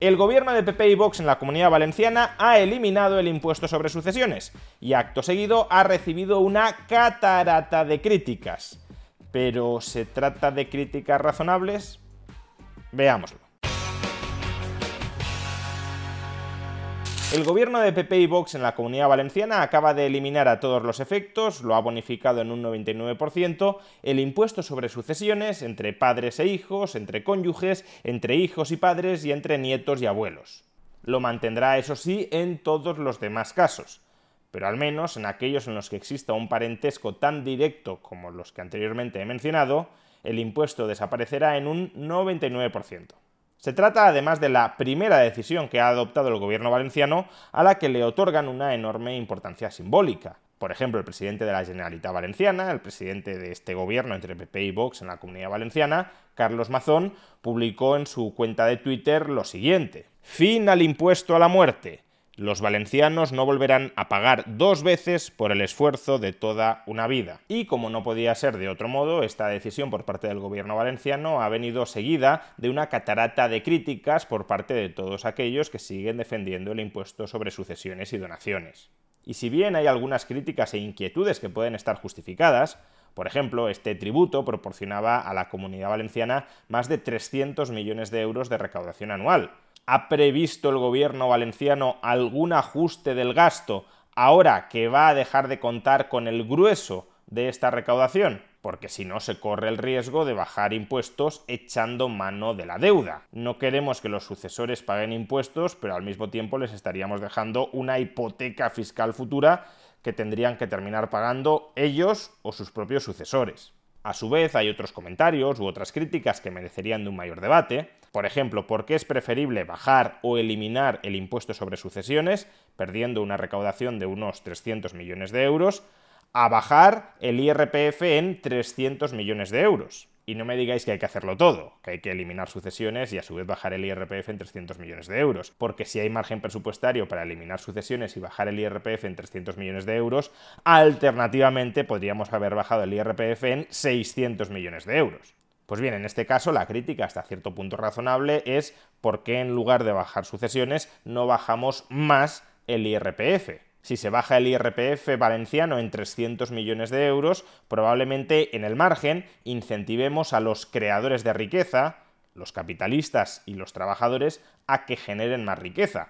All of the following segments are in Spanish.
El gobierno de PP y Vox en la comunidad valenciana ha eliminado el impuesto sobre sucesiones y acto seguido ha recibido una catarata de críticas. Pero ¿se trata de críticas razonables? Veámoslo. El gobierno de PP y Vox en la comunidad valenciana acaba de eliminar a todos los efectos, lo ha bonificado en un 99%, el impuesto sobre sucesiones entre padres e hijos, entre cónyuges, entre hijos y padres y entre nietos y abuelos. Lo mantendrá, eso sí, en todos los demás casos, pero al menos en aquellos en los que exista un parentesco tan directo como los que anteriormente he mencionado, el impuesto desaparecerá en un 99%. Se trata además de la primera decisión que ha adoptado el gobierno valenciano a la que le otorgan una enorme importancia simbólica. Por ejemplo, el presidente de la Generalitat Valenciana, el presidente de este gobierno entre PP y Vox en la Comunidad Valenciana, Carlos Mazón, publicó en su cuenta de Twitter lo siguiente. Fin al impuesto a la muerte los valencianos no volverán a pagar dos veces por el esfuerzo de toda una vida. Y como no podía ser de otro modo, esta decisión por parte del gobierno valenciano ha venido seguida de una catarata de críticas por parte de todos aquellos que siguen defendiendo el impuesto sobre sucesiones y donaciones. Y si bien hay algunas críticas e inquietudes que pueden estar justificadas, por ejemplo, este tributo proporcionaba a la comunidad valenciana más de 300 millones de euros de recaudación anual, ¿Ha previsto el gobierno valenciano algún ajuste del gasto ahora que va a dejar de contar con el grueso de esta recaudación? porque si no se corre el riesgo de bajar impuestos echando mano de la deuda. No queremos que los sucesores paguen impuestos, pero al mismo tiempo les estaríamos dejando una hipoteca fiscal futura que tendrían que terminar pagando ellos o sus propios sucesores. A su vez, hay otros comentarios u otras críticas que merecerían de un mayor debate. Por ejemplo, ¿por qué es preferible bajar o eliminar el impuesto sobre sucesiones, perdiendo una recaudación de unos 300 millones de euros, a bajar el IRPF en 300 millones de euros? Y no me digáis que hay que hacerlo todo, que hay que eliminar sucesiones y a su vez bajar el IRPF en 300 millones de euros. Porque si hay margen presupuestario para eliminar sucesiones y bajar el IRPF en 300 millones de euros, alternativamente podríamos haber bajado el IRPF en 600 millones de euros. Pues bien, en este caso la crítica hasta cierto punto razonable es por qué en lugar de bajar sucesiones no bajamos más el IRPF. Si se baja el IRPF valenciano en 300 millones de euros, probablemente en el margen incentivemos a los creadores de riqueza, los capitalistas y los trabajadores, a que generen más riqueza.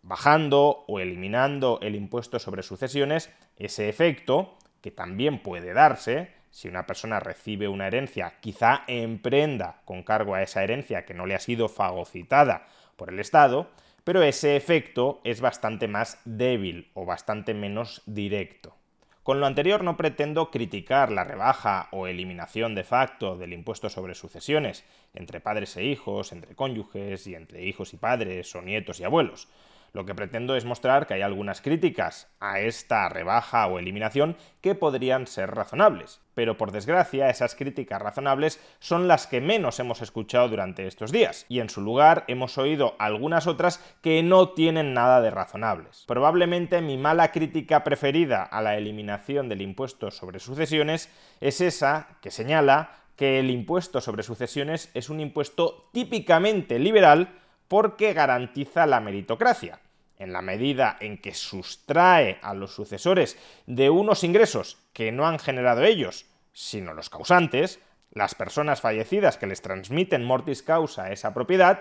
Bajando o eliminando el impuesto sobre sucesiones, ese efecto, que también puede darse, si una persona recibe una herencia, quizá emprenda con cargo a esa herencia que no le ha sido fagocitada por el Estado, pero ese efecto es bastante más débil o bastante menos directo. Con lo anterior no pretendo criticar la rebaja o eliminación de facto del impuesto sobre sucesiones entre padres e hijos, entre cónyuges y entre hijos y padres o nietos y abuelos. Lo que pretendo es mostrar que hay algunas críticas a esta rebaja o eliminación que podrían ser razonables. Pero por desgracia, esas críticas razonables son las que menos hemos escuchado durante estos días, y en su lugar hemos oído algunas otras que no tienen nada de razonables. Probablemente mi mala crítica preferida a la eliminación del impuesto sobre sucesiones es esa que señala que el impuesto sobre sucesiones es un impuesto típicamente liberal porque garantiza la meritocracia en la medida en que sustrae a los sucesores de unos ingresos que no han generado ellos, sino los causantes, las personas fallecidas que les transmiten mortis causa esa propiedad,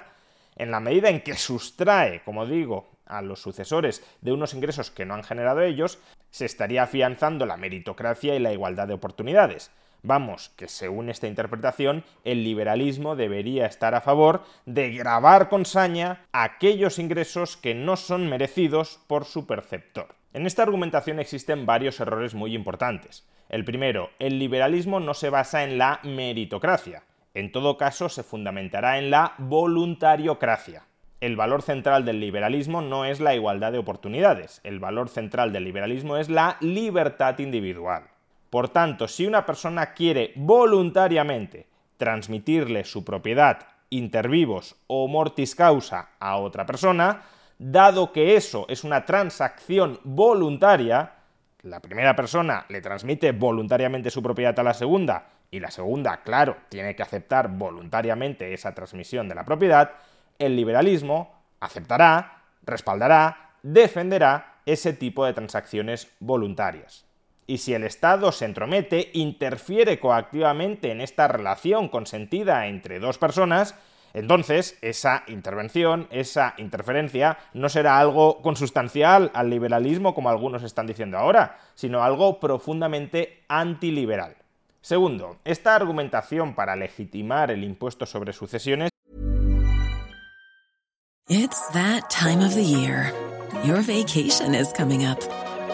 en la medida en que sustrae, como digo, a los sucesores de unos ingresos que no han generado ellos, se estaría afianzando la meritocracia y la igualdad de oportunidades. Vamos, que según esta interpretación, el liberalismo debería estar a favor de grabar con saña aquellos ingresos que no son merecidos por su perceptor. En esta argumentación existen varios errores muy importantes. El primero, el liberalismo no se basa en la meritocracia. En todo caso, se fundamentará en la voluntariocracia. El valor central del liberalismo no es la igualdad de oportunidades, el valor central del liberalismo es la libertad individual. Por tanto, si una persona quiere voluntariamente transmitirle su propiedad inter vivos o mortis causa a otra persona, dado que eso es una transacción voluntaria, la primera persona le transmite voluntariamente su propiedad a la segunda y la segunda, claro, tiene que aceptar voluntariamente esa transmisión de la propiedad, el liberalismo aceptará, respaldará, defenderá ese tipo de transacciones voluntarias. Y si el Estado se entromete, interfiere coactivamente en esta relación consentida entre dos personas, entonces, esa intervención, esa interferencia, no será algo consustancial al liberalismo como algunos están diciendo ahora, sino algo profundamente antiliberal. Segundo, esta argumentación para legitimar el impuesto sobre sucesiones.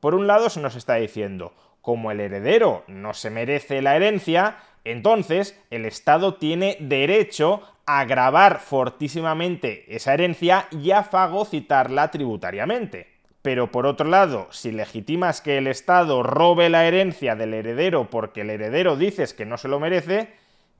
Por un lado se nos está diciendo, como el heredero no se merece la herencia, entonces el Estado tiene derecho a grabar fortísimamente esa herencia y a fagocitarla tributariamente. Pero por otro lado, si legitimas que el Estado robe la herencia del heredero porque el heredero dices que no se lo merece,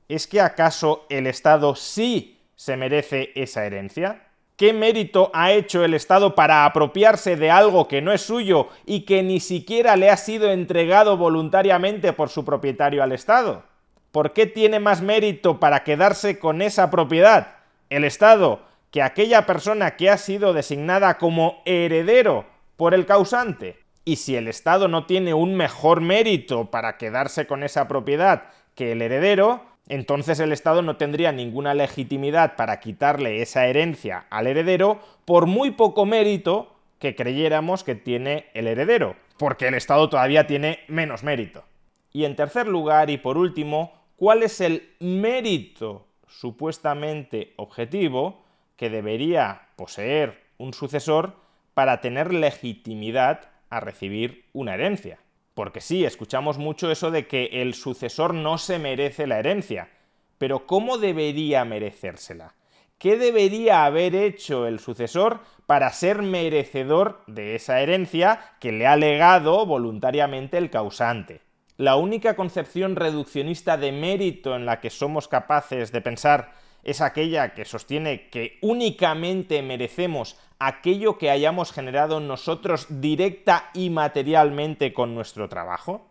¿es que acaso el Estado sí se merece esa herencia? ¿Qué mérito ha hecho el Estado para apropiarse de algo que no es suyo y que ni siquiera le ha sido entregado voluntariamente por su propietario al Estado? ¿Por qué tiene más mérito para quedarse con esa propiedad el Estado que aquella persona que ha sido designada como heredero por el causante? Y si el Estado no tiene un mejor mérito para quedarse con esa propiedad que el heredero, entonces el Estado no tendría ninguna legitimidad para quitarle esa herencia al heredero por muy poco mérito que creyéramos que tiene el heredero, porque el Estado todavía tiene menos mérito. Y en tercer lugar y por último, ¿cuál es el mérito supuestamente objetivo que debería poseer un sucesor para tener legitimidad a recibir una herencia? Porque sí, escuchamos mucho eso de que el sucesor no se merece la herencia. Pero ¿cómo debería merecérsela? ¿Qué debería haber hecho el sucesor para ser merecedor de esa herencia que le ha legado voluntariamente el causante? La única concepción reduccionista de mérito en la que somos capaces de pensar es aquella que sostiene que únicamente merecemos aquello que hayamos generado nosotros directa y materialmente con nuestro trabajo?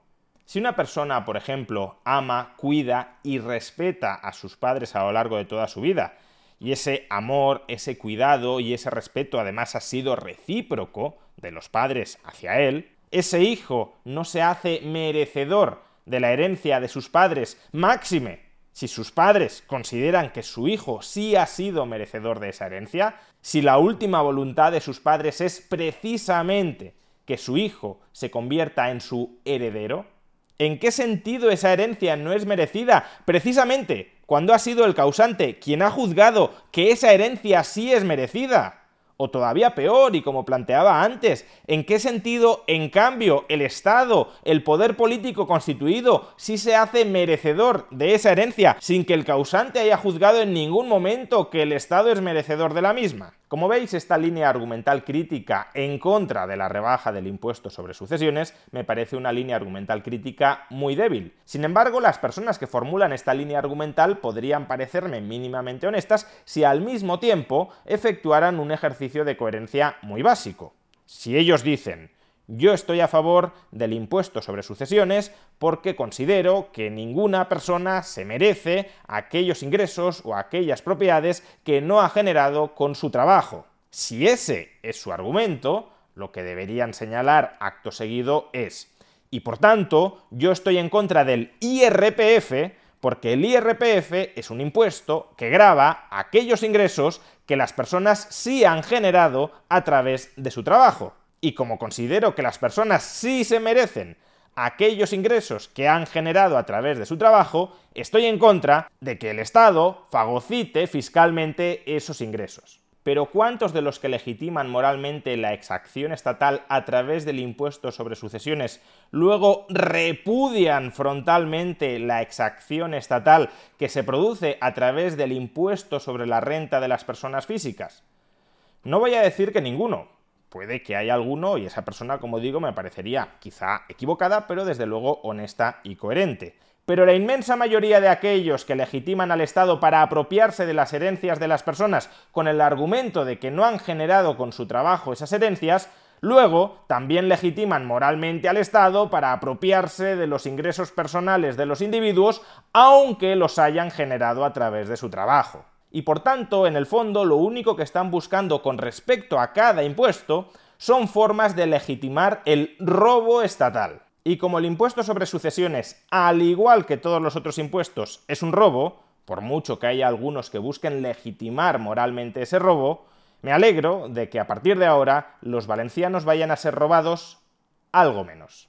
Si una persona, por ejemplo, ama, cuida y respeta a sus padres a lo largo de toda su vida, y ese amor, ese cuidado y ese respeto además ha sido recíproco de los padres hacia él, ese hijo no se hace merecedor de la herencia de sus padres, máxime si sus padres consideran que su hijo sí ha sido merecedor de esa herencia, si la última voluntad de sus padres es precisamente que su hijo se convierta en su heredero, ¿en qué sentido esa herencia no es merecida? Precisamente cuando ha sido el causante quien ha juzgado que esa herencia sí es merecida. O todavía peor, y como planteaba antes, ¿en qué sentido, en cambio, el Estado, el poder político constituido, sí se hace merecedor de esa herencia sin que el causante haya juzgado en ningún momento que el Estado es merecedor de la misma? Como veis, esta línea argumental crítica en contra de la rebaja del impuesto sobre sucesiones me parece una línea argumental crítica muy débil. Sin embargo, las personas que formulan esta línea argumental podrían parecerme mínimamente honestas si al mismo tiempo efectuaran un ejercicio de coherencia muy básico. Si ellos dicen, yo estoy a favor del impuesto sobre sucesiones porque considero que ninguna persona se merece aquellos ingresos o aquellas propiedades que no ha generado con su trabajo. Si ese es su argumento, lo que deberían señalar acto seguido es, y por tanto, yo estoy en contra del IRPF porque el IRPF es un impuesto que grava aquellos ingresos que las personas sí han generado a través de su trabajo. Y como considero que las personas sí se merecen aquellos ingresos que han generado a través de su trabajo, estoy en contra de que el Estado fagocite fiscalmente esos ingresos. Pero ¿cuántos de los que legitiman moralmente la exacción estatal a través del impuesto sobre sucesiones luego repudian frontalmente la exacción estatal que se produce a través del impuesto sobre la renta de las personas físicas? No voy a decir que ninguno, Puede que haya alguno y esa persona, como digo, me parecería quizá equivocada, pero desde luego honesta y coherente. Pero la inmensa mayoría de aquellos que legitiman al Estado para apropiarse de las herencias de las personas con el argumento de que no han generado con su trabajo esas herencias, luego también legitiman moralmente al Estado para apropiarse de los ingresos personales de los individuos, aunque los hayan generado a través de su trabajo y por tanto, en el fondo, lo único que están buscando con respecto a cada impuesto son formas de legitimar el robo estatal. Y como el impuesto sobre sucesiones, al igual que todos los otros impuestos, es un robo, por mucho que haya algunos que busquen legitimar moralmente ese robo, me alegro de que a partir de ahora los valencianos vayan a ser robados algo menos.